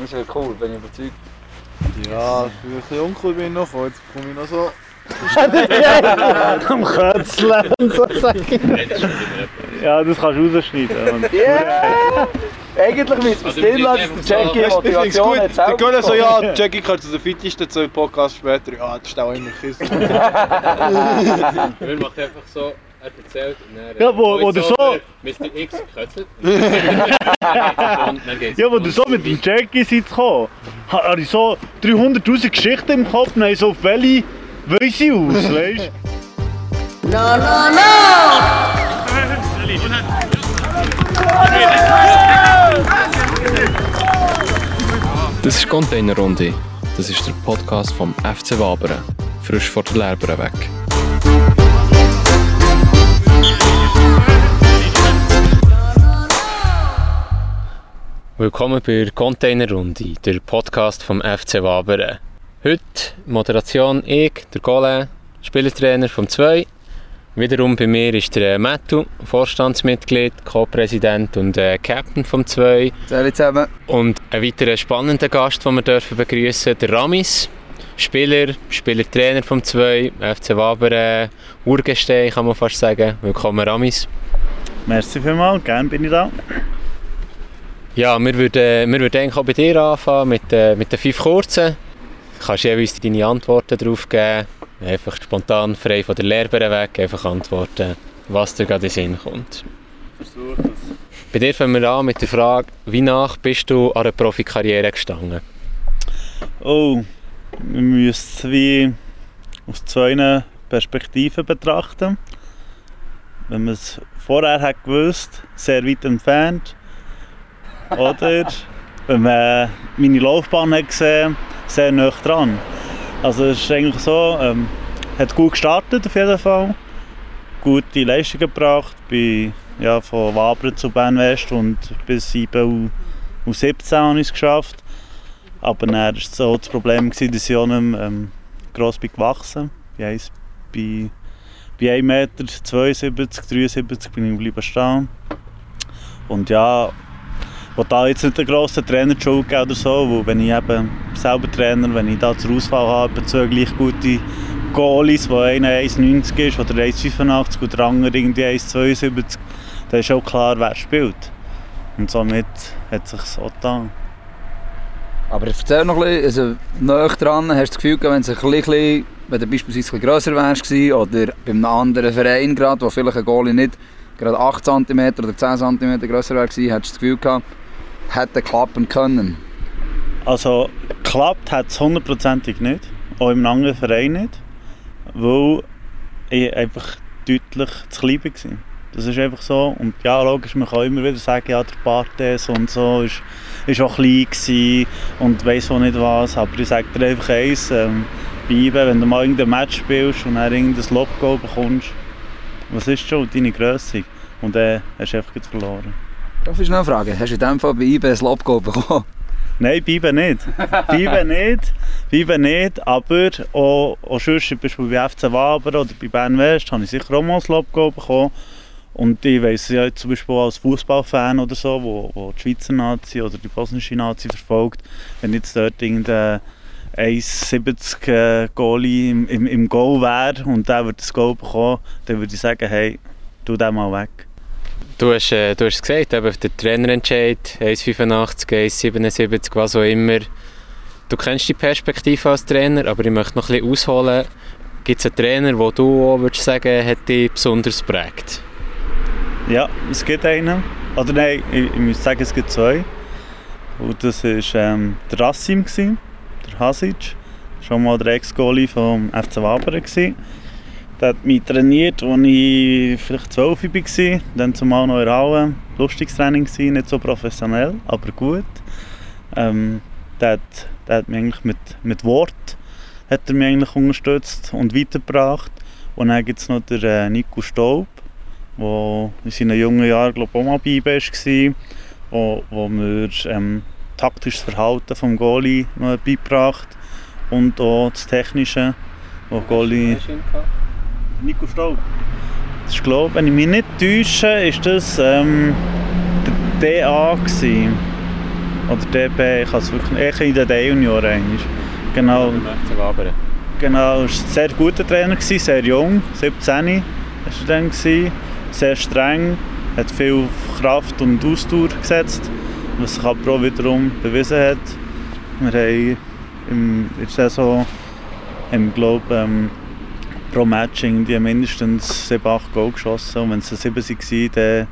Das ist ja cool, bin ich überzeugt. Ja, für ein bisschen uncool bin ich noch, jetzt bekomme ich noch so. Am Kötzeln und so sagen. Ja, das kannst du rausschneiden. Yeah! Eigentlich müssen wir es drin lassen, dass der Jackie Ich Motivation gut. hat Der Göller so, selber ja, Jackie gehört zu den fittesten, zwei Podcasts später. Ja, das ist auch immer Kissen. Wir machen einfach so, er erzählt und dann... Ja, wo- wo der so- Mr. X geht's. Ja, wo du so mit dem Jackie seid gekommen, ha- hatte ich so 300'000 Geschichten im Kopf und habe so auf welche weiss ich aus, weißt du? Das ist Containerrunde. Das ist der Podcast vom FC Wabern. Frisch vor der Lehrbühne weg. Willkommen bei der Containerrunde, der Podcast vom FC Wabern. Heute Moderation ich, der Colin, Spielertrainer vom 2. Wiederum bei mir ist der Mattu, Vorstandsmitglied, Co-Präsident und äh, Captain vom 2. Salut zusammen. Und ein weiterer spannender Gast, den wir dürfen begrüßen, der Ramis. Spieler, Spielertrainer vom 2, FC Wabern, Urgestein kann man fast sagen. Willkommen Ramis. Merci vielmals, gerne bin ich da. Ja, wir würden, wir würden eigentlich auch bei dir anfangen mit, äh, mit den fünf kurzen. Du kannst jeweils deine Antworten darauf geben. Einfach spontan, frei von der Lehrbühne weg, einfach antworten, was dir gerade in den Sinn kommt. Versuch es. Bei dir fangen wir an mit der Frage, wie nach bist du an einer Profikarriere gestanden? Oh, wir müssen es wie aus zwei Perspektiven betrachten. Wenn man es vorher hat gewusst, sehr weit entfernt. Oder wenn man meine Laufbahn hat gesehen, sehr nah dran. Also es ist eigentlich so, ähm, hat gut gestartet auf jeden Fall. Gute Leistungen gebracht, bin ja, von Wabern zu Bern West und bis 7 und 17 habe ich es geschafft. Aber dann war so das Problem, dass ich auch nicht ähm, gross bin gewachsen bin. Eins- Bei, bei 1 Meter 72, 73 bin ich stehen. Und ja, ich will da jetzt nicht einen grossen Trainer die Schuld oder so, weil wenn ich eben selber Trainer, wenn ich da zur Auswahl habe, zwei gleich gute Goalies, wo einer 1,90 ist oder 1,85 und der andere irgendwie 1,72, dann ist auch klar, wer spielt. Und somit hat es sich so getan. Aber erzähl noch ein bisschen, also näher dran, hast du das Gefühl, wenn, es ein bisschen, wenn du beispielsweise ein grösser wärst oder bei einem anderen Verein gerade, wo vielleicht ein Goalie nicht gerade 8 cm oder 10 cm grösser wäre hättest du das Gefühl gehabt, hätte klappen können? Also geklappt hat es hundertprozentig nicht, auch im anderen Verein nicht, weil ich einfach deutlich zu klein war. Das ist einfach so. Und ja, logisch, man kann immer wieder sagen, ja, der Bartes und so ist, ist auch klein und weiss auch nicht was. Aber ich sage dir einfach eins, ähm, bei IBE, wenn du mal irgendein Match spielst und dann irgendein Lob-Goal bekommst, was ist schon deine Grösse? Und dann hast du einfach verloren. Darf ich schnell fragen, hast du in dem Fall bei IB ein Lob bekommen? Nein, Bibe nicht. Bibe nicht. Bibe nicht, aber auch, auch sonst, zum bei FC Waber oder bei Bern West, habe ich sicher auch mal ein Lob bekommen. Und ich weiss ja zum Beispiel als Fußballfan oder so, wo, wo die Schweizer Nazi oder die bosnische Nazi verfolgt, wenn jetzt dort irgendein 1,70 äh, Goalie im, im, im Goal wäre und der würde das Goal bekommen, dann würde ich sagen, hey, tu den mal weg. Du hast, äh, du hast es gesagt, eben, der Trainerentscheid, 1,85, 1,77, was auch immer. Du kennst die Perspektive als Trainer, aber ich möchte noch ein bisschen ausholen. Gibt es einen Trainer, wo du auch würdest sagen, hat dich besonders geprägt? Ja, es gibt einen. Oder nein, ich, ich muss sagen, es gibt zwei. Und das war ähm, der Rassim, der Hasic. Schon mal der Ex-Goalie vom FC Wabern. Gewesen. Der hat mich trainiert, als ich vielleicht 12 war. Dann zumal noch in der Halle. Lustiges Training, nicht so professionell, aber gut. Ähm, der, hat, der hat mich eigentlich mit, mit Wort hat er mich eigentlich unterstützt und weitergebracht. Und dann gibt es noch den äh, Nico Staub wo in seinen jungen Jahren glaub, auch mal bei war, wo, wo mir ähm, taktisches Verhalten des Goalie noch beigebracht und auch das Technische, wo Goalie... Nico Staub. Das ist, glaub, wenn ich mich nicht täusche, ist das ähm, der DA gewesen. Oder DB, ich habe es wirklich ich in den D-Junioren eigentlich. Genau, genau, er war ein sehr guter Trainer, gewesen, sehr jung, 17 war er dann. Gewesen, sehr streng, hat viel Kraft und Ausdauer gesetzt, was sich aber auch wiederum bewiesen hat. Wir haben im, in der Saison, haben, glaub, ähm, pro Match irgendwie mindestens 7, 8 Goal geschossen und wenn es 7 waren, dann,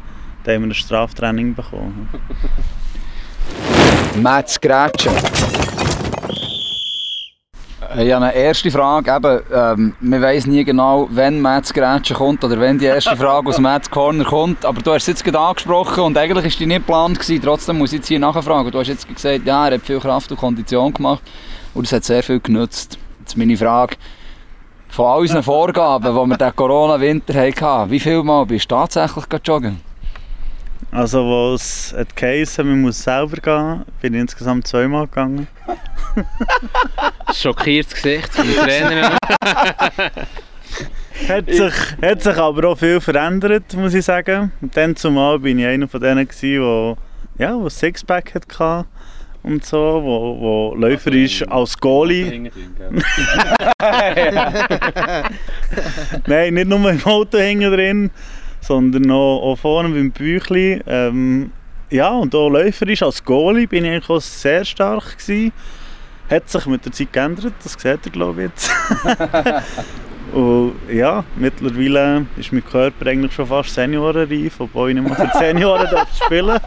dann haben wir ein Straftraining bekommen. Mats Grätschen. Äh, Ich habe eine erste Frage. Eben, ähm, man weiss nie genau, wann Mats Grätschen kommt oder wenn die erste Frage aus Mats Corner kommt. Aber du hast es jetzt gerade angesprochen und eigentlich war die nicht geplant. Gewesen. Trotzdem muss ich jetzt hier nachfragen. Du hast jetzt gesagt, ja, er hat viel Kraft und Kondition gemacht und es hat sehr viel genutzt. Jetzt meine Frage. Von all unseren Vorgaben, die wir den Corona-Winter hatten, wie viel Mal bist du tatsächlich joggen? Also, wo es geheißen, man muss selber gehen, bin ich insgesamt zweimal gegangen. Schockiertes Gesicht vom Trainer. Hat sich, hat sich aber auch viel verändert, muss ich sagen. Und dann zumal bin ich einer von denen, wo, ja, wo Sixpack hatte und so, wo, wo Läufer ist als Goalie. Nein, nicht nur im Auto hängen drin, sondern auch, auch vorne beim Büchli. Ähm, ja, und auch Läufer ist als Goalie bin ich eigentlich auch sehr stark gewesen. Hat sich mit der Zeit geändert, das seht ihr glaube ich jetzt. und ja, mittlerweile ist mein Körper eigentlich schon fast seniorenreif, obwohl ich nicht mehr für Senioren darf spielen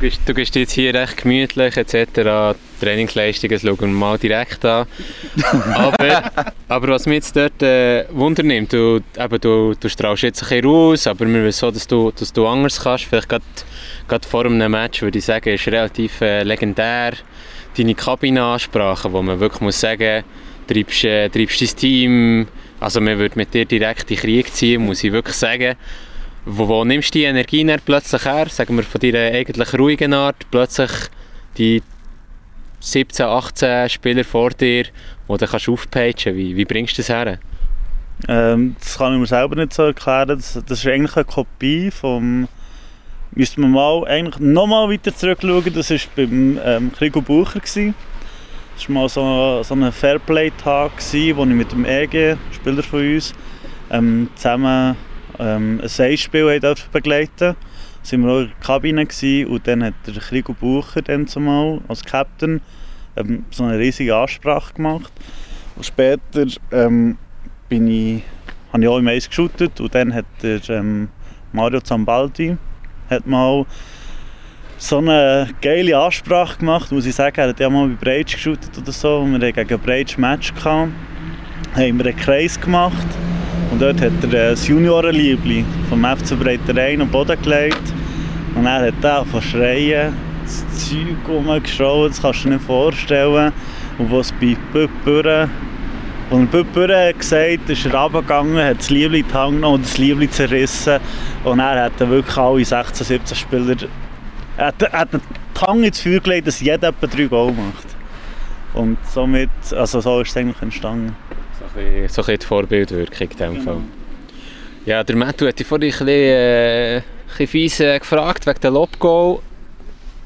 Du bist jetzt hier recht gemütlich etc. Trainingsleistungen schauen wir mal direkt an. aber, aber was mich jetzt dort äh, wundernimmt, du, eben, du, du strahlst jetzt ein bisschen raus, aber wir wissen so, dass du, dass du anders kannst. Vielleicht gerade, gerade vor einem Match würde ich sagen, ist relativ äh, legendär. Deine Kabinenansprache, wo man wirklich muss sagen, treibst, äh, treibst dein Team, also man würde mit dir direkt in Krieg ziehen, muss ich wirklich sagen. Wo, wo nimmst du die Energie dann plötzlich her? Sagen wir von deiner eigentlich ruhigen Art, plötzlich die 17, 18 Spieler vor dir, die du kannst aufpeitschen wie, wie bringst du das her? ähm, Das kann ich mir selber nicht so erklären. Das, das ist eigentlich eine Kopie vom... Müsste man mal eigentlich nochmal weiter zurückschauen. Das war beim ähm, Krigo Bucher. Gewesen. Das war mal so, so ein Fairplay-Tag, wo ich mit dem EG, Spieler von uns, ähm, zusammen ähm, ein Seilspiel durfte begleiten Da waren wir auch in der Kabine und dann hat der Krigo Bucher dann zumal als Captain ähm, so eine riesige Ansprache gemacht. Und später ähm, bin ich, habe ich auch im Eis geshootet und dann hat der ähm, Mario Zambaldi hat mal so eine geile Ansprache gemacht, muss ich sagen. Er hat ja mal bei Breitsch geshootet oder so wir hatten gegen Breitsch Match gehabt. Haben wir einen Kreis gemacht und dort hat er äh, das Juniorenliebli vom FC Breiterein am Boden gelegt und er hat da von schreien, das Zeug rumgeschraubt, das kannst du dir nicht vorstellen. Und was bei Pöpperen und hat gesagt, ist er runtergegangen, hat das Liebli in die Hand genommen und das Liebli zerrissen. Und er hat dann wirklich alle 16, 17 Spieler er hat, er hat den Tang ins Feuer gelegt, dass jeder etwa drei Goal macht. Und somit, also so ist es eigentlich entstanden. So ein bisschen, so ein bisschen die Vorbildwirkung in diesem Fall. Ja, der Matthew hat dich vorhin ein bisschen, äh, ein bisschen fies äh, gefragt wegen der Lobgoal.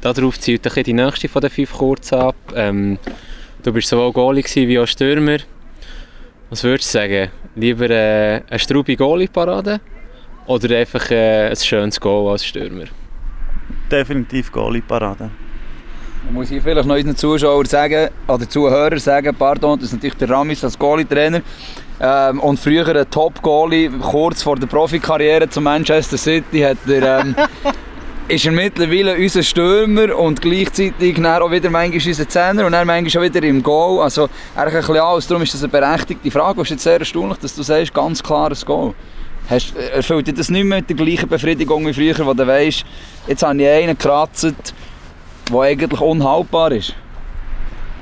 Darauf zielt ein die nächste von den fünf kurz ab. Ähm, du bist sowohl Goalie wie auch Stürmer. Was würdest du sagen? Lieber äh, eine straube Goalie-Parade oder einfach äh, ein schönes Goal als Stürmer? Definitiv Goalie-Parade. Man muss hier vielleicht noch unseren Zuschauern sagen, oder Zuhörern sagen, pardon, das ist natürlich der Ramis als Goalie-Trainer. Ähm, und früher ein Top-Goalie, kurz vor der Profikarriere zu Manchester City, hat er, ähm, ist er mittlerweile unser Stürmer und gleichzeitig dann auch wieder manchmal unser Zehner und dann manchmal auch wieder im Goal. Also eigentlich ein bisschen alles, darum ist das eine berechtigte Frage. Es ist jetzt sehr erstaunlich, dass du sagst, ganz klares Goal. Hast, erfüllt dir das nicht mehr mit der gleichen Befriedigung wie früher, wo du weißt, jetzt habe ich einen gekratzt, der eigentlich unhaltbar ist?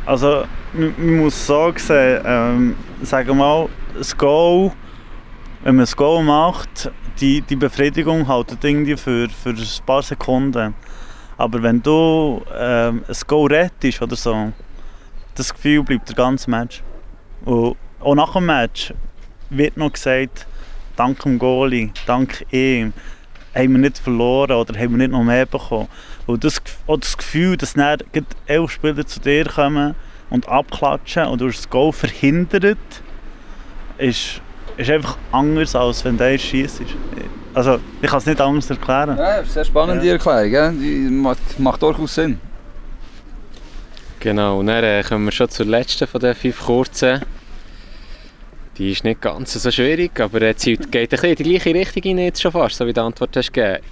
Also, man muss so sehen, ähm, sagen wir mal, das Goal, wenn man das Goal macht, die, die Befriedigung hält irgendwie für, für ein paar Sekunden. Aber wenn du ähm, ein Goal rettest oder so, das Gefühl bleibt der ganze Match. Und auch nach dem Match wird noch gesagt, dank dem Goalie, dank ihm. haben wir nicht verloren oder haben wir nicht noch mehr bekommen. Und das, auch das Gefühl, dass dann elf Spieler zu dir kommen und abklatschen und du hast das Goal verhindert, ist, ist einfach anders, als wenn der schießt. Also, ich kann es nicht anders erklären. Ja, das ist eine sehr spannende Ja. Erklärung. Ja? Die macht, macht durchaus Sinn. Genau, und dann äh, kommen wir schon zur letzten von den fünf kurzen. Die ist nicht ganz so schwierig, aber er zielt, geht ein bisschen in die gleiche Richtung rein, jetzt schon fast, so wie die Antwort hast gegeben.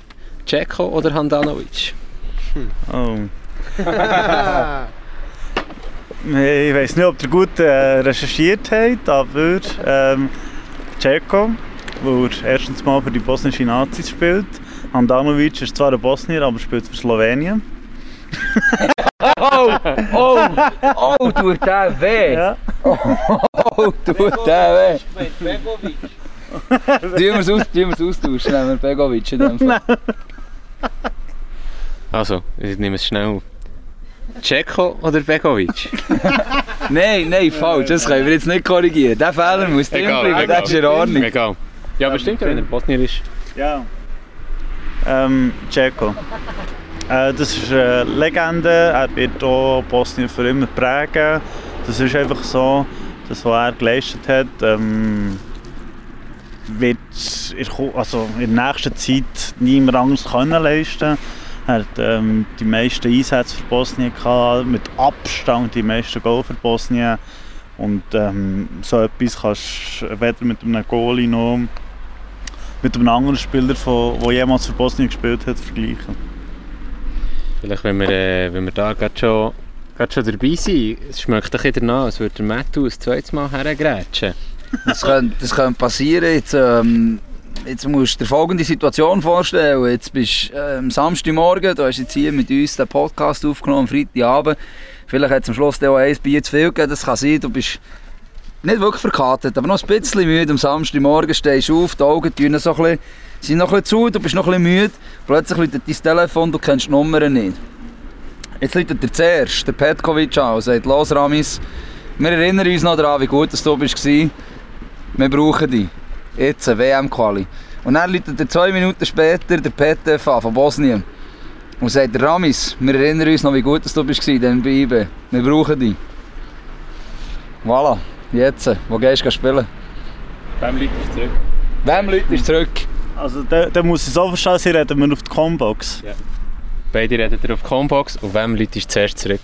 Ceko oder Handanovic? Oh. ich weiß nicht, ob ihr gut äh, recherchiert habt, aber ähm, Ceko, weil er erstens mal für die bosnischen Nazis spielt. Handanovic ist zwar ein Bosnier, aber spielt für Slowenien. Oh, oh, oh, tut der weh. Ja. Oh, tut der weh. Aus, tun wir es austauschen, nehmen wir Begovic in dem Fall. Also, ich nehme es schnell auf. Ceko oder Begovic? Nein, nein, falsch, das können wir jetzt nicht korrigieren. Der Fehler muss drin bleiben, das ist in Ordnung. Egal. Ja, aber stimmt ja, wenn er Bosnier ist. Ja. Ähm, Ceko. Äh, das ist eine Legende, er wird auch Bosnien für immer prägen. Das ist einfach so, das was er geleistet hat, ähm, wird in, also in der nächsten Zeit niemand anderes können leisten. Er hat ähm, die meisten Einsätze für Bosnien gehabt, mit Abstand die meisten Goal für Bosnien. Und ähm, so etwas kannst du weder mit einem Goalie noch mit einem anderen Spieler, der jemals für Bosnien gespielt hat, vergleichen. Vielleicht, wenn wir, äh, wenn wir da gerade schon, gerade schon dabei sind, es schmeckt ein bisschen danach, als würde der Matthew ein zweites Mal hergrätschen. Das könnte, das könnte passieren. Jetzt, ähm, jetzt musst du dir folgende Situation vorstellen. Jetzt bist du äh, am Samstagmorgen, du hast jetzt hier mit uns den Podcast aufgenommen, am Freitagabend. Vielleicht hat es am Schluss auch ein Bier zu viel gegeben. Das kann sein, du bist nicht wirklich verkartet, aber noch ein bisschen müde. Am Samstagmorgen stehst du auf, die Augen so ein bisschen, sind noch ein bisschen zu, du bist noch ein bisschen müde. Plötzlich läutet dein Telefon, du kennst die Nummer nicht. Jetzt läutet der zuerst, der Petkovic an und sagt, los Ramis, wir erinnern uns noch daran, wie gut dass du warst. Wir brauchen dich. Jetzt, eine WM-Quali. Und dann läutet er zwei Minuten später der PTF an von Bosnien. Und sagt, Ramis, wir erinnern uns noch, wie gut du warst, dann bei IB. Wir brauchen dich. Voilà, jetzt, wo gehst du spielen? Beim Leute ist zurück. Wem läutet zurück? Also, da, da muss ich so verstehen, sie reden wir auf die Combox. Beide reden auf Combox und wem Leute ist zuerst zurück?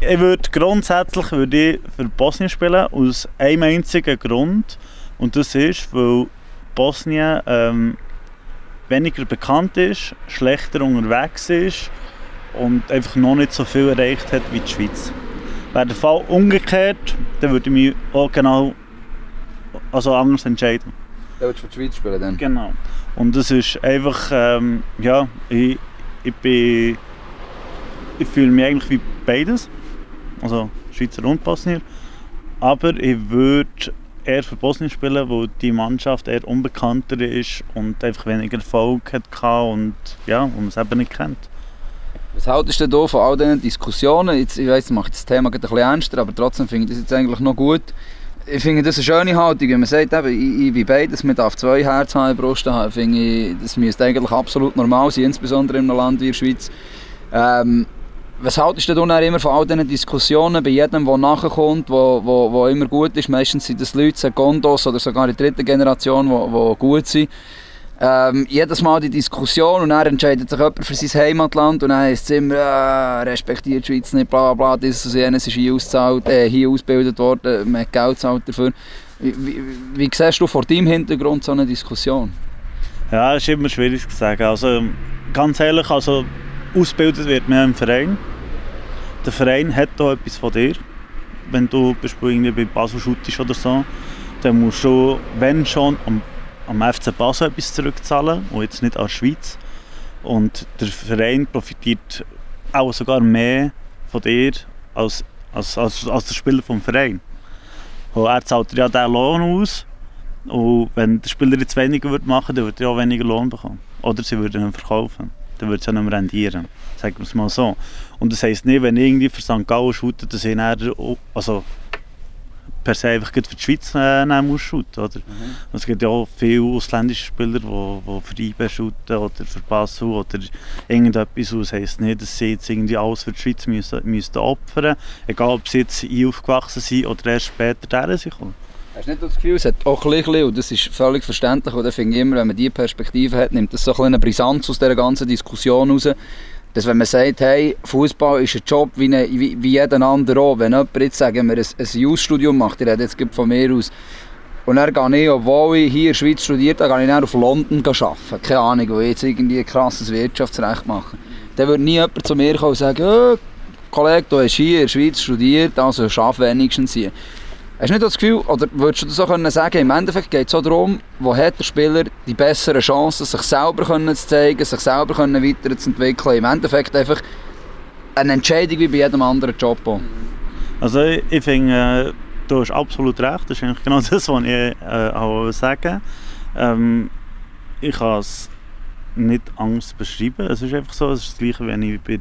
Ich würde grundsätzlich würde ich für Bosnien spielen, aus einem einzigen Grund. Und das ist, weil Bosnien ähm, weniger bekannt ist, schlechter unterwegs ist und einfach noch nicht so viel erreicht hat wie die Schweiz. Wäre der Fall umgekehrt, dann würde ich mich auch genau also anders entscheiden. Du willst für die Schweiz spielen dann? Genau. Und das ist einfach, ähm, ja, ich, ich bin, ich fühle mich eigentlich wie beides, also Schweizer und Bosnier, aber ich würde eher für Bosnien spielen, weil die Mannschaft eher unbekannter ist und einfach weniger Erfolg hat und ja, und man es eben nicht kennt. Was haltest du denn von all diesen Diskussionen? Jetzt, ich das macht das Thema ein bisschen ernster, aber trotzdem finde ich das jetzt eigentlich noch gut. Ich finde das eine schöne Haltung, wenn man sagt, eben, ich, ich bin beides, man darf zwei Herzen haben Brust haben, finde ich, das müsste eigentlich absolut normal sein, insbesondere in einem Land wie der Schweiz. Ähm, was haltest du dann immer von all diesen Diskussionen, bei jedem, der nachkommt, wo, wo, wo immer gut ist, meistens sind das Leute, Secondos oder sogar die dritte Generation, die, gut sind, ähm, jedes Mal die Diskussion und dann entscheidet sich jemand für sein Heimatland und dann heisst es immer, äh, respektiert die Schweiz nicht, bla bla bla, das und jenes ist hier, ausgezahlt, äh, hier ausgebildet worden, man hat Geld gezahlt dafür. Wie, wie, wie siehst du vor deinem Hintergrund so eine Diskussion? Ja, das ist immer schwierig zu sagen. Also, ganz ehrlich, also, ausgebildet wird man im Verein. Der Verein hat da etwas von dir. Wenn du irgendwie bei Basel shootest oder so, dann musst du, wenn schon, am, am FC Basel etwas zurückzahlen und jetzt nicht an die Schweiz. Und der Verein profitiert auch sogar mehr von dir als, als, als, als der Spieler vom Verein. Und er zahlt ja diesen Lohn aus und wenn der Spieler jetzt weniger würde machen dann würde er auch weniger Lohn bekommen. Oder sie würden ihn verkaufen. Dann würde es ja nicht mehr rendieren. Sagen wir es mal so. Und das heisst nicht, wenn ich irgendwie für St. Gallen shoote, dass ich dann, also per se einfach für die Schweiz äh, nehmen musst, shooten, oder? Mhm. Es gibt ja auch viele ausländische Spieler, die, die für IB shooten oder für Basel oder irgendetwas. Und das heisst nicht, dass sie jetzt irgendwie alles für die Schweiz müssen, müssen opfern Egal, ob sie jetzt hier aufgewachsen sind oder erst später daher sind. Hast du nicht das Gefühl, es hat auch ein bisschen, und das ist völlig verständlich, und ich immer, wenn man diese Perspektive hat, nimmt das so ein eine Brisanz aus dieser ganzen Diskussion raus, dass wenn man sagt, hey, Fußball ist ein Job wie, eine, wie, wie jeder andere auch, wenn jemand jetzt, sagen wir, ein, ein Jus-Studium macht, ich rede jetzt von mir aus, und dann gehe ich, obwohl ich hier in der Schweiz studiert habe, gehe ich dann auf London arbeiten. Keine Ahnung, wo ich jetzt irgendwie ein krasses Wirtschaftsrecht mache. Dann würde nie jemand zu mir kommen und sagen, oh, Kollege, du hast hier in der Schweiz studiert, also schaff wenigstens hier. Hast du nicht das Gefühl, oder würdest du das auch sagen, im Endeffekt geht es auch darum, wo hat der Spieler die besseren Chancen, sich selber zu zeigen, sich selber weiterzuentwickeln. Im Endeffekt einfach eine Entscheidung wie bei jedem anderen Job. Also ich, ich finde, äh, du hast absolut recht. Das ist eigentlich genau das, was ich äh, auch sagen ähm, Ich kann es nicht Angst beschreiben. Es ist einfach so, es ist das Gleiche, wenn ich bei,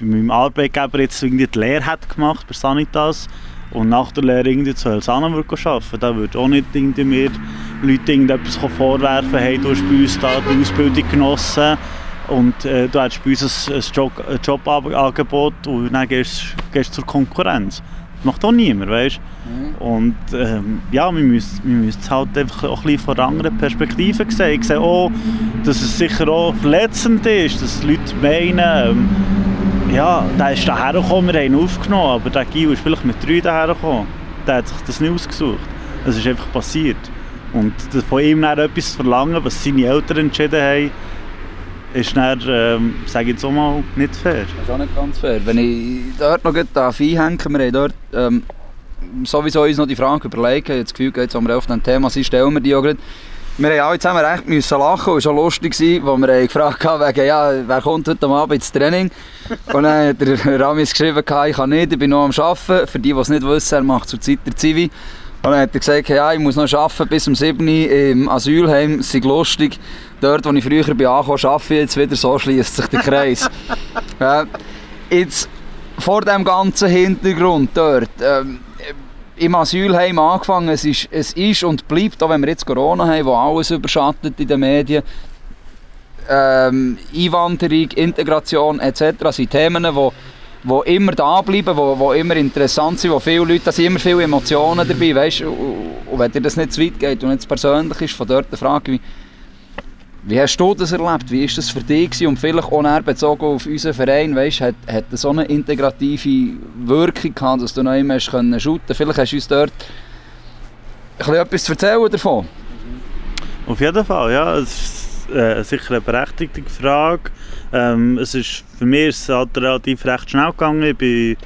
bei meinem Arbeitgeber jetzt irgendwie die Lehre hat gemacht bei Sanitas und nach der Lehre irgendwie zu Elsana würde arbeiten. Da würde auch nicht irgendwie mir Leute irgendetwas vorwerfen, hey, du hast bei uns da die Ausbildung genossen und äh, du hast bei uns ein, ein, Job, ein Jobangebot und dann gehst du zur Konkurrenz. Das macht auch niemand, weißt du? Und ähm, ja, wir müssen, wir müssen es halt einfach auch ein bisschen von einer anderen Perspektive sehen. Ich sehe auch, dass es sicher auch verletzend ist, dass Leute meinen, ähm, ja, der ist daher gekommen, wir haben ihn aufgenommen, aber der Gil ist vielleicht mit drei daher gekommen. Der hat sich das nicht ausgesucht. Das ist einfach passiert. Und von ihm dann etwas zu verlangen, was seine Eltern entschieden haben, ist dann, ähm, sage ich jetzt auch mal, nicht fair. Das ist auch nicht ganz fair. Wenn ich dort noch einhänge, wir haben dort ähm, sowieso uns noch die Frage überlegt, ich habe das Gefühl, jetzt, wo wir auf dem Thema sind, stellen wir die auch gerade. Wir haben alle zusammen recht müssen lachen und es war lustig, als wir gefragt haben, wegen, ja, wer kommt heute Abend ins Training. Und dann hat der Ramis geschrieben, ich kann nicht, ich bin noch am Arbeiten. Für die, die es nicht wissen, er macht zurzeit der Zivi. Und dann hat er gesagt, ja, ich muss noch arbeiten bis um 7 Uhr im Asylheim, es ist lustig. Dort, wo ich früher bin angekommen, arbeite ich jetzt wieder, so schließt sich der Kreis. ja, jetzt, vor dem ganzen Hintergrund dort, ähm, im Asylheim angefangen, es ist, es ist und bleibt, auch wenn wir jetzt Corona haben, wo alles überschattet in den Medien, ähm, Einwanderung, Integration etc. sind Themen, die wo immer da bleiben, wo, wo immer interessant sind, wo viele Leute, da sind immer viele Emotionen dabei, weißt, und, und wenn dir das nicht zu weit geht und nicht zu persönlich ist, von dort die Frage, wie, wie hast du das erlebt, wie ist das für dich und vielleicht auch näher bezogen auf unseren Verein, weißt, hat, hat so eine integrative Wirkung gehabt, dass du noch immer shooten vielleicht hast du uns dort ein etwas erzählen davon. Auf jeden Fall, ja, es ist äh, sicher eine berechtigte Frage. Ähm, es ist, für mich ist es halt relativ recht schnell gegangen. Ich bin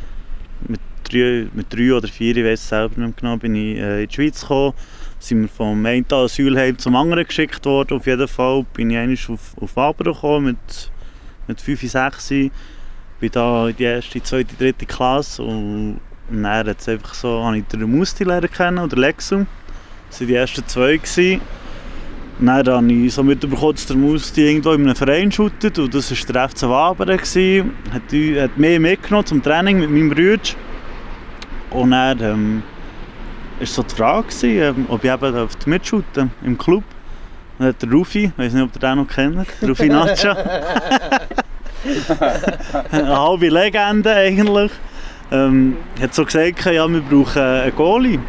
mit drei, mit drei oder vier, ich weiß es selber nicht genau, bin ich äh, in die Schweiz gekommen. Sind wir vom einen Asylheim zum anderen geschickt worden. Auf jeden Fall bin ich einmal auf, auf Waber gekommen mit, mit 5, 6. Bin da in die erste, zweite, dritte Klasse und, dann hat's einfach so, habe ich den Musti lernen kennen, oder Lexum. Das waren die ersten zwei. Gewesen. Dann habe ich so mitbekommen, dass der Musti irgendwo in einem Verein shootet und das war der FC Wabern. gewesen. Hat, hat mich mitgenommen zum Training mit meinem Bruder. Und dann ähm, war so die Frage, gewesen, ähm, ob ich eben mitshooten im Club. Dann hat der Rufi, ich weiß nicht, ob ihr den noch kennt, Rufi Nacha. Eine halbe Legende eigentlich. Ähm, hat so gesagt, ja, wir brauchen einen Goalie.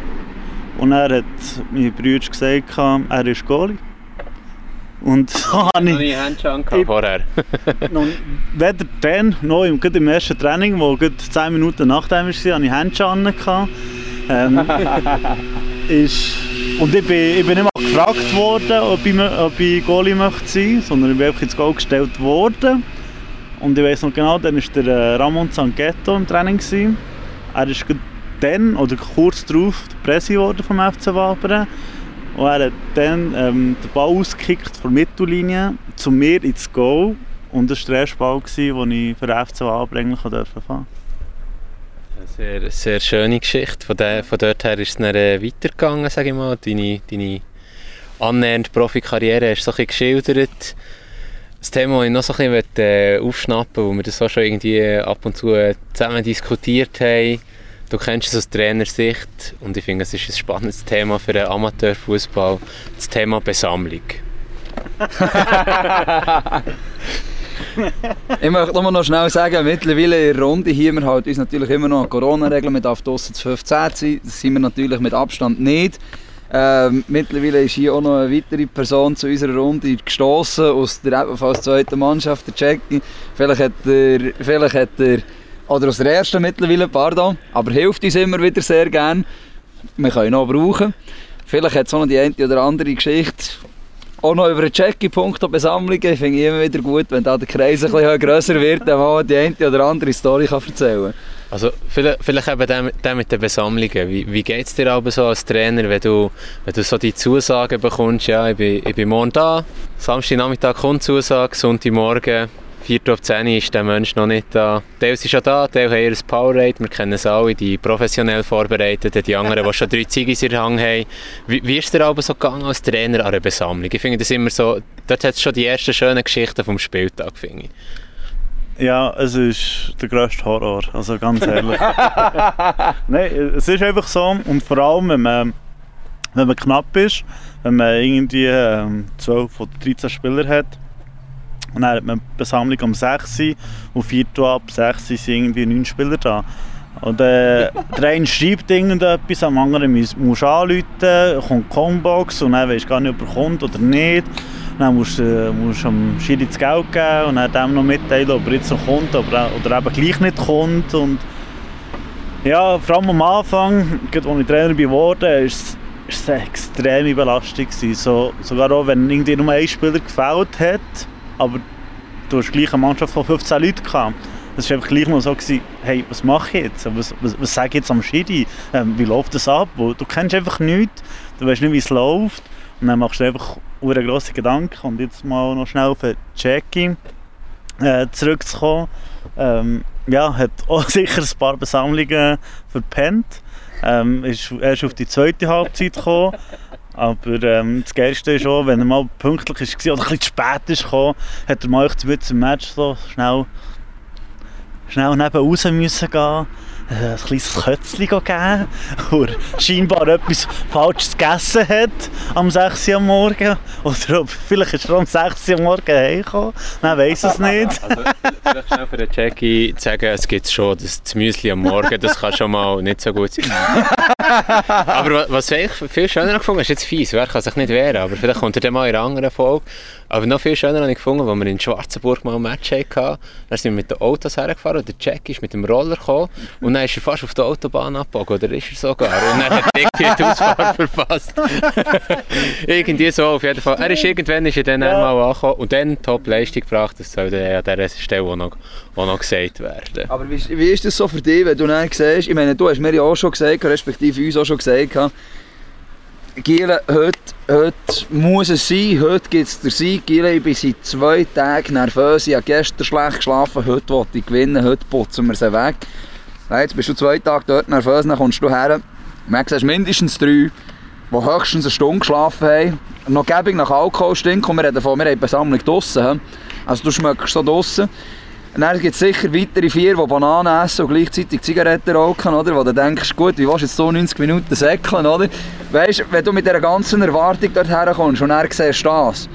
Und er hat mein Bruder gesagt, er ist Goalie. Und so habe Noch ich nie Handschuhe vorher. noch, weder dann noch im, im ersten Training, wo gerade 10 Minuten nachdem war, hatte ich Handschuhe gehabt. Ähm, ist, und ich bin, ich bin nicht mal gefragt worden, ob ich, ob ich Goalie möchte sein, sondern ich bin einfach ins Goal gestellt worden. Und ich weiß noch genau, dann war der äh, Ramon Zangetto im Training. Gewesen. Er ist dann oder kurz darauf Presse geworden vom FC Wabern. Und er hat dann ähm, den Ball ausgekickt von der Mittellinie zu mir ins Goal. Und das war der erste Ball, den ich für den FC Wabern eigentlich durfte fahren Sehr, sehr schöne Geschichte. Von, der, von dort her ist es dann äh, weitergegangen, sage ich mal. Deine, deine annähernd Profikarriere hast du so ein geschildert. Das Thema, das ich noch so ein bisschen äh, aufschnappen wo wir das auch schon irgendwie ab und zu äh, zusammen diskutiert haben, Du kennst es aus Trainersicht und ich finde, es ist ein spannendes Thema für den Amateurfußball, das Thema Besammlung. Ich möchte nur noch schnell sagen, mittlerweile in der Runde hier, wir halten uns natürlich immer noch an Corona-Regeln, man darf draussen zu 15 sein, das sind wir natürlich mit Abstand nicht. Ähm, mittlerweile ist hier auch noch eine weitere Person zu unserer Runde gestoßen aus der ebenfalls zweiten Mannschaft, der Jackie. Vielleicht hat er, vielleicht hat er, oder aus der ersten mittlerweile, pardon, aber hilft uns immer wieder sehr gern. Wir können ihn noch brauchen. Vielleicht hat es auch noch die eine oder andere Geschichte. Auch noch über einen Jackie-Punkte-Besammlungen finde ich immer wieder gut, wenn da der Kreis ein bisschen grösser wird, dann mal die eine oder andere Story kann erzählen Also vielleicht, vielleicht eben der, mit den Besammlungen. Wie, wie geht es dir aber so als Trainer, wenn du, wenn du so die Zusagen bekommst, ja, ich bin, ich bin morgen da, Samstagnachmittag kommt Zusage, Sonntagmorgen, 4 Uhr 10 Uhr ist der Mensch noch nicht da. Teil ist schon da, Teil haben ihr Powerade, wir kennen es alle, die professionell vorbereiteten, die anderen, die schon drei Ziggis in der Hand haben. Wie, wie ist dir aber so gegangen als Trainer an einer Besammlung? Ich finde das immer so, dort hat es schon die ersten schönen Geschichten vom Spieltag, finde ich. Ja, es ist der grösste Horror, also ganz ehrlich. Nein, es ist einfach so und vor allem, wenn man, wenn man knapp ist, wenn man irgendwie ähm, 12 oder 13 Spieler hat, und dann hat man die Besammlung um 6 Uhr und 4 Uhr ab 6 Uhr sind irgendwie 9 Spieler da. Und äh, der eine schreibt irgendetwas, am anderen musst du anrufen, kommt die Combox und dann weisst du gar nicht, ob er kommt oder nicht. Dann musst du äh, musst am Schiri das Geld geben und dann dem noch mitteilen, ob er jetzt noch kommt oder, oder eben gleich nicht kommt. Und ja, vor allem am Anfang, gerade als ich Trainer geworden bin, war es es eine extreme Belastung. gewesen. So, sogar auch, wenn irgendwie nur ein Spieler gefällt hat, aber du hast gleich eine Mannschaft von 15 Leuten gehabt. Es war einfach gleich mal so, gewesen, hey, was mache ich jetzt? Was, was, was sage ich jetzt am Schiri? Ähm, wie läuft das ab? Du kennst einfach nichts, du weißt nicht, wie es läuft. Und dann machst du einfach eine grosse Gedanken. Und jetzt mal noch schnell auf den Jackie äh, zurückzukommen. Ähm, ja, hat auch sicher ein paar Besammlungen verpennt. Ähm, ist erst auf die zweite Halbzeit gekommen. Aber ähm, das Geilste ist auch, wenn er mal pünktlich war oder ein bisschen zu spät ist gekommen, hat er mal mit zum Match so schnell, schnell neben raus müssen gehen. Äh, Ein kleines Kötzchen geben, wo er scheinbar etwas Falsches gegessen hat am 6 Uhr Morgen. Oder ob, vielleicht ist er am 6 Uhr Morgen heimgekommen, man weiß es nicht. Also, vielleicht schnell für den Jackie zu sagen, es gibt schon das, Müsli am Morgen, das kann schon mal nicht so gut sein. aber wa- was ich viel schöner gefunden ist jetzt fies, wer kann sich nicht wehren, aber vielleicht kommt er dann mal in einer anderen Folge. Aber noch viel schöner habe ich gefunden, als wir in Schwarzenburg mal ein Match hatten. Dann sind wir mit den Autos hergefahren und der Jackie ist mit dem Roller gekommen und dann ist er fast auf der Autobahn abgebogen, oder ist er sogar? Und dann hat er die Ausfahrt verpasst. irgendwie so auf jeden Fall. Er ist irgendwann ist er dann Ja. mal angekommen und dann Top-Leistung gebracht, das soll dann an dieser Stelle auch noch, auch noch gesagt werden. Aber wie, wie ist das so für dich, wenn du dann siehst, ich meine, du hast mir ja auch schon gesagt, respektive uns auch schon gesagt, Giele, heute, heute muss es sein, heute gibt es den Sieg. Giele, ich bin seit zwei Tagen nervös, ich habe gestern schlecht geschlafen, heute wollte ich gewinnen, heute putzen wir sie weg. Ja, Jetzt bist du zwei Tage dort nervös, dann kommst du her. Man siehst mindestens drei, die höchstens eine Stunde geschlafen haben. Noch gäbig nach Alkohol stinkt, wir reden davon, wir haben die Besammlung draussen. Also du schmeckst so draussen. Dann gibt es sicher weitere vier, die Bananen essen und gleichzeitig Zigaretten rauchen, oder? Wo du denkst, gut, wie willst du jetzt so 90 Minuten säckeln, oder? Weißt wenn du mit dieser ganzen Erwartung dort herkommst und dann siehst das,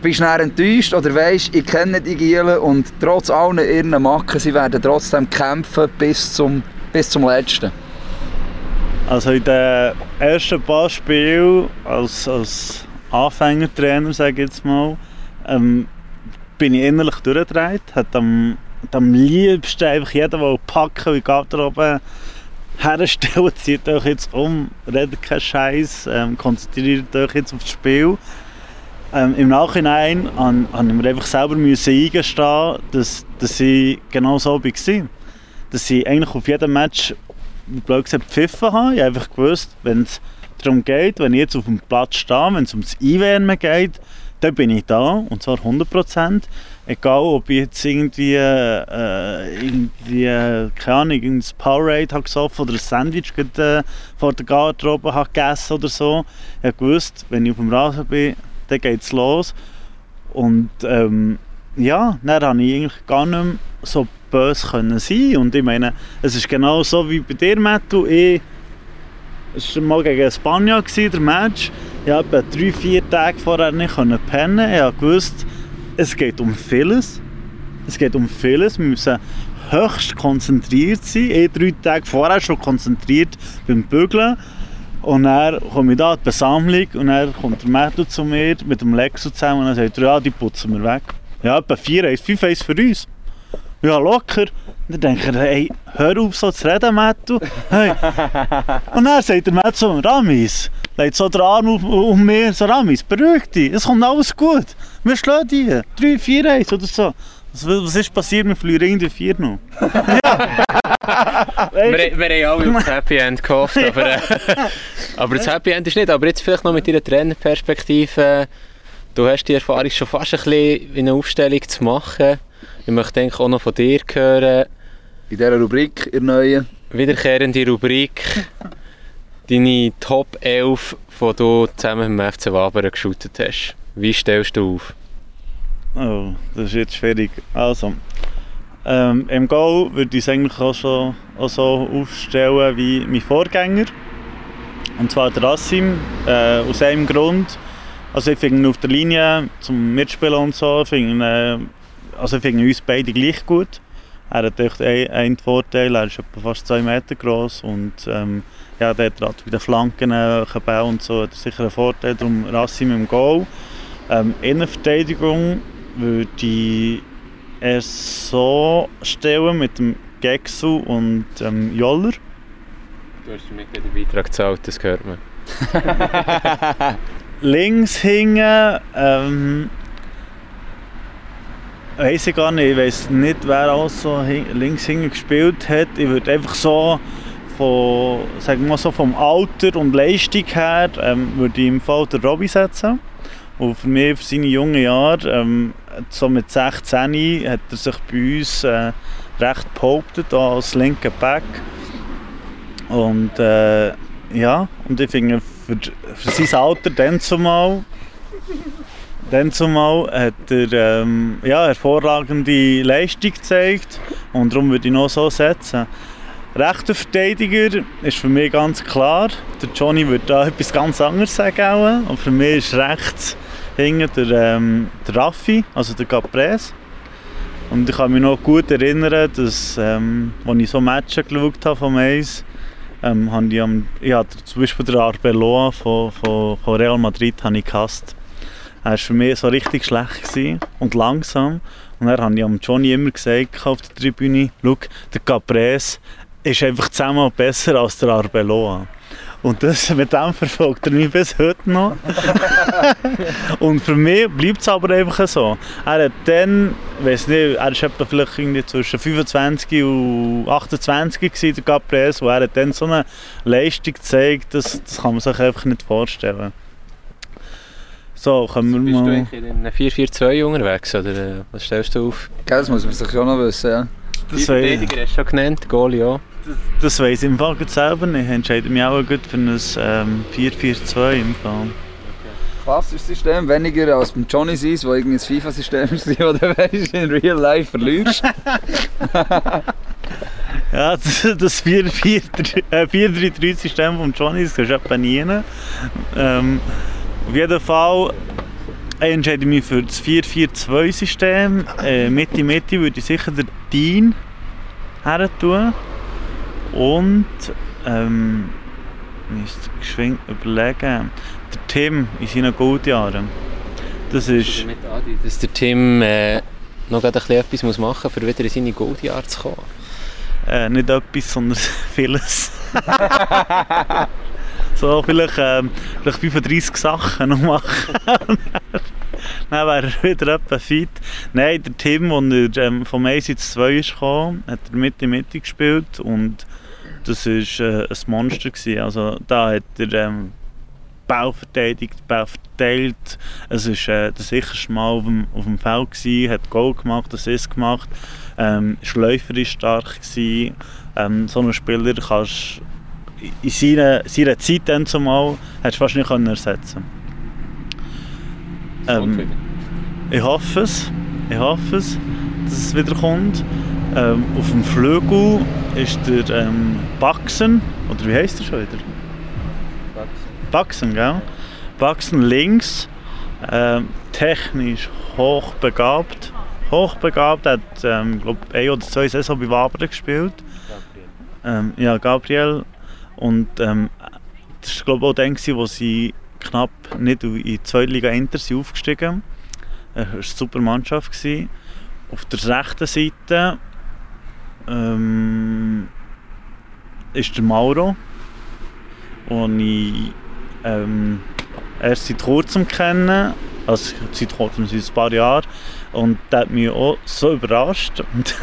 bist du dann enttäuscht oder weisst, ich kenne die Gielen und trotz allen ihren Macken, sie werden trotzdem kämpfen bis zum, bis zum Letzten. Also in den ersten paar Spielen als, als Anfängertrainer, sage ich jetzt mal, ähm, bin ich innerlich durchgedreht. Hat am, am liebsten einfach jeden will packen, wie geht er oben herstellen, zieht euch jetzt um, redet keinen Scheiß, ähm, konzentriert euch jetzt auf das Spiel. Ähm, Im Nachhinein habe ich mir einfach selber eingestehen, dass, dass ich genau so war. Dass ich eigentlich auf jedem Match blöd gesagt gepfiffen habe. Ich habe einfach gewusst, wenn es darum geht, wenn ich jetzt auf dem Platz stehe, wenn es ums Einwärmen geht, dann bin ich da und zwar 100%. Egal, ob ich jetzt irgendwie, äh, irgendwie äh, keine Ahnung, ein Powerade habe gesoffen oder ein Sandwich gerade, äh, vor der Garderobe habe gegessen oder so. Ich habe gewusst, wenn ich auf dem Rasen bin, dann geht es los. Und ähm, ja, dann habe ich eigentlich gar nicht mehr so böse können sein Und ich meine, es ist genau so wie bei dir, Mattu. Ich, es war mal gegen Spanien, der Match. Ich habe drei, vier Tage vorher nicht pennen. Ich gewusst, es geht um vieles. Es geht um vieles. Wir müssen höchst konzentriert sein. Ich drei Tage vorher schon konzentriert beim Bügeln. Und dann komme ich da in die Besammlung und dann kommt der Mattu zu mir mit dem Lexo zusammen und dann sagt er, ja, die putzen wir weg. Ja, etwa 4 1, 5 1 für uns. Ja, locker. Und dann denke ich, hey, hör auf so zu reden, Mattu. Hey. Und dann sagt der Mattu so, Ramis, legt so den Arm auf, um mir, so Ramis, beruhig dich, es kommt alles gut. Wir schlagen die, 3, 4 1 oder so. Was, was ist passiert? Wir verlieren irgendwie 4 noch. ja. Wir, wir haben alle auf das Happy End gehofft, aber, äh, aber das Happy End ist nicht. Aber jetzt vielleicht noch mit deiner Trainerperspektive. Du hast die Erfahrung schon fast ein bisschen in eine Aufstellung zu machen. Ich möchte eigentlich auch noch von dir hören. In dieser Rubrik, in der neuen. Wiederkehrende Rubrik. Deine Top 11, die du zusammen mit dem FC Wabern geshootet hast. Wie stellst du auf? Oh, das ist jetzt schwierig. Also, ähm, im Goal würde ich es eigentlich auch, schon, auch so aufstellen wie mein Vorgänger. Und zwar der Rassim, äh, aus einem Grund. Also ich finde auf der Linie zum Mitspielen und so, finde, äh, also ich finde uns beide gleich gut. Er hat echt einen, Vorteil, er ist etwa fast zwei Meter groß und ähm, ja, der hat bei den Flanken äh, Bau und so hat er sicher einen Vorteil, darum Rassim im Goal. Ähm, Innenverteidigung würde ich erst so stellen mit dem Gexu und ähm, Joller. Du hast mir den Beitrag gezahlt, das hört man. Links hinten, ähm, weiß ich gar nicht, ich weiß nicht, wer auch so links hinten gespielt hat. Ich würde einfach so von, sagen wir so vom Alter und Leistung her, ähm, würde ich im Fall den Robby setzen. Und für mich, für seine jungen Jahre, ähm, so mit 16 hat er sich bei uns äh, recht behauptet als linker Back. Und äh, ja, und ich finde, für, für sein Alter dann zumal, dann zumal hat er ähm, ja, hervorragende Leistung gezeigt und darum würde ich noch so setzen. Rechter Verteidiger ist für mich ganz klar. Der Johnny würde da etwas ganz anderes sagen. Auch. Und für mich ist rechts hinten der, ähm, der Raffi, also der Caprese. Und ich kann mich noch gut erinnern, dass, ähm, als ich so Matches geschaut habe vom Eis, ähm, habe ich, am, ich habe zum Beispiel den Arbeloa von, von, von Real Madrid habe ich gehasst. Er war für mich so richtig schlecht und langsam. Und dann habe ich am Johnny immer gesagt auf der Tribüne, schau, der Caprese ist einfach zehnmal besser als der Arbeloa. Und das, mit dem verfolgt er mich bis heute noch. und für mich bleibt es aber einfach so. Er hat dann, weiß nicht, er ist etwa vielleicht irgendwie zwischen 25 und 28 gewesen, der Caprese, wo er hat dann so eine Leistung gezeigt, das, das kann man sich einfach nicht vorstellen. So, können wir Bist du mal... eigentlich in einem 4-4-2 unterwegs, oder äh, was stellst du auf? Das muss man sich schon noch wissen. Ja. Die Verteidiger hast du schon genannt, Goalie auch. Das weiss ich im Fall selber nicht. Ich entscheide mich auch gut für ein ähm, 4-4-2 im Fall. Klassisches System, weniger als beim Johnny Seas, wo irgendwie ein FIFA-System ist, wo du weißt, in Real Life verlierst. Ja, das, das 4-3-3-System von Johnny, das ist etwa nie. Ähm, auf jeden Fall ich entscheide ich mich für das 4-4-2-System. Äh, Mitte Mitte würde ich sicher den Dean her tun. Und ähm, müsste geschwind überlegen. Der Tim in seinen Goldjahren. Das ist. Mit Adi, dass der Tim äh, noch ein bisschen etwas muss machen muss, um wieder in seine Goldjahre zu kommen. Äh, nicht etwas, sondern vieles. so, vielleicht, ähm, vielleicht 35 Sachen noch machen. Dann wäre er wieder etwa fit. Nein, der Tim, als er ähm, vom 1 ins 2 ist gekommen, hat er Mitte Mitte gespielt und das war äh, ein Monster. Gewesen. Also, da hat er ähm, Ball verteidigt, Ball verteilt. Es war äh, der sicherste Mal auf dem, auf dem Feld, gewesen, hat Goal gemacht, Assist gemacht. Ähm, Schläufer war stark. Gewesen. Ähm, so einen Spieler kannst in seiner, seiner Zeit dann zumal hättest du fast nicht können ersetzen ähm, Ich hoffe es. Ich hoffe es, dass es wieder kommt. Ähm, auf dem Flügel ist der ähm, Baxen, oder wie heisst er schon wieder? Baxen, gell? Baxen links, ähm, technisch hochbegabt. Hochbegabt, hat ähm, glaub, ein oder zwei Saison bei Wabern gespielt. Ähm, ja, Gabriel. Und ähm, das war glaube ich auch gewesen, wo sie knapp nicht in die zweite Liga Inter sind aufgestiegen Es war eine super Mannschaft. Gewesen. Auf der rechten Seite ähm, ist der Mauro, den ich ähm, erst seit kurzem kenne, also seit kurzem, seit ein paar Jahren. Und der hat mich auch so überrascht. Und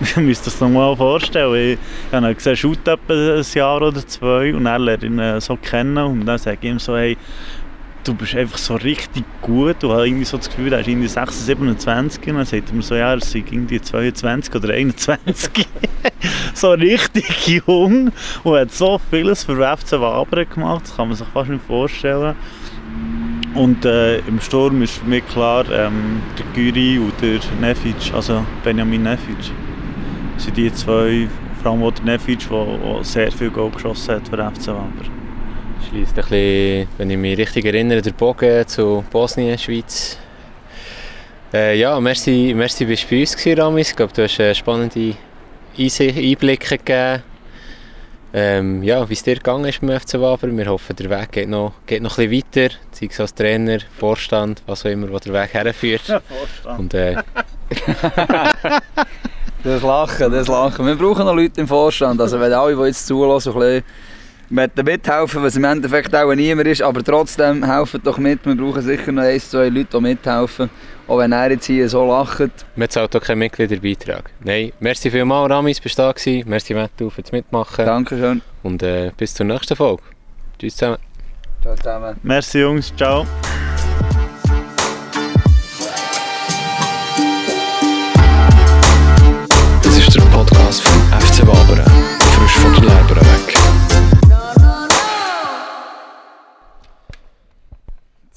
ich müsste das nochmal vorstellen. Ich habe ihn gesehen, shoot etwa ein Jahr oder zwei und lerne ich ihn so kennen und dann sage ich ihm so, hey, du bist einfach so richtig gut. Du hast irgendwie so das Gefühl, er ist irgendwie 26, 27 und dann sagt mir so, ja, er sei irgendwie 22 oder 21. so richtig jung und hat so vieles für FC Wabern gemacht, das kann man sich fast nicht vorstellen. Und äh, im Sturm ist für mich klar, ähm, der Gyri und der Nefic, also Benjamin Nefic, sind die zwei, vor allem der Nefic, der sehr viel Goal geschossen hat für FC Wabern. Schließt ein bisschen, wenn ich mich richtig erinnere, der Bogen zu Bosnien, Schweiz. Äh, ja, merci, merci bist du bei uns gewesen, Ramis. Ich glaube, du hast äh, spannende Einblicke gegeben. Ähm, ja, wie es dir gegangen ist beim FC Waber. Wir hoffen, der Weg geht noch, geht noch ein bisschen weiter. Sei es als Trainer, Vorstand, was auch immer, wo der Weg herführt. Vorstand. Und äh, Das Lachen, das Lachen. Wir brauchen noch Leute im Vorstand. Also wenn alle, die jetzt zulassen, ein bisschen möchten mithelfen, was im Endeffekt auch niemand ist, aber trotzdem helfen doch mit. Wir brauchen sicher noch ein, zwei Leute, die mithelfen. Auch wenn er jetzt hier so lacht. man zahlt auch keinen Mitgliederbeitrag. Nein, merci vielmals, Ramis, bist du da gewesen. Merci, Mattu, fürs Mitmachen. Dankeschön. Und äh, bis zur nächsten Folge. Tschüss zusammen. Ciao zusammen. Merci Jungs, ciao.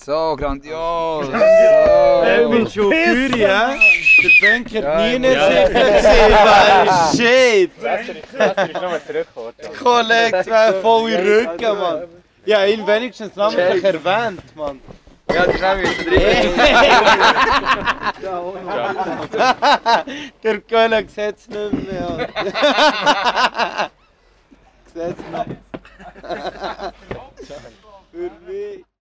So, grandios. Elvin So. Schukuri, hä? Der Banker Ja, nie ich nicht muss- sicher gesehen, Shit! Kollege, zwei volle Rücken, Mann. Ja, ihn wenigstens namentlich erwähnt, Mann. Ja, die schnell müssen drin. Der Kölner sieht es nicht mehr. Sieht es nicht. Für mich.